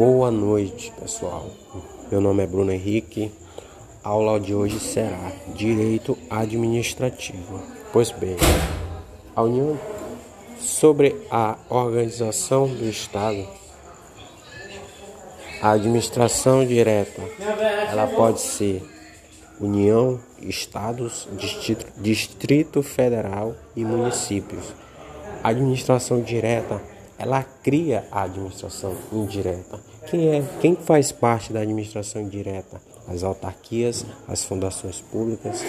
Boa noite, pessoal. Meu nome é Bruno Henrique. A aula de hoje será Direito Administrativo. Pois bem, a União sobre a organização do Estado. A administração direta, ela pode ser União, Estados, Distrito, Distrito Federal e municípios. A administração direta ela cria a administração indireta. Quem é? Quem faz parte da administração indireta? As autarquias, as fundações públicas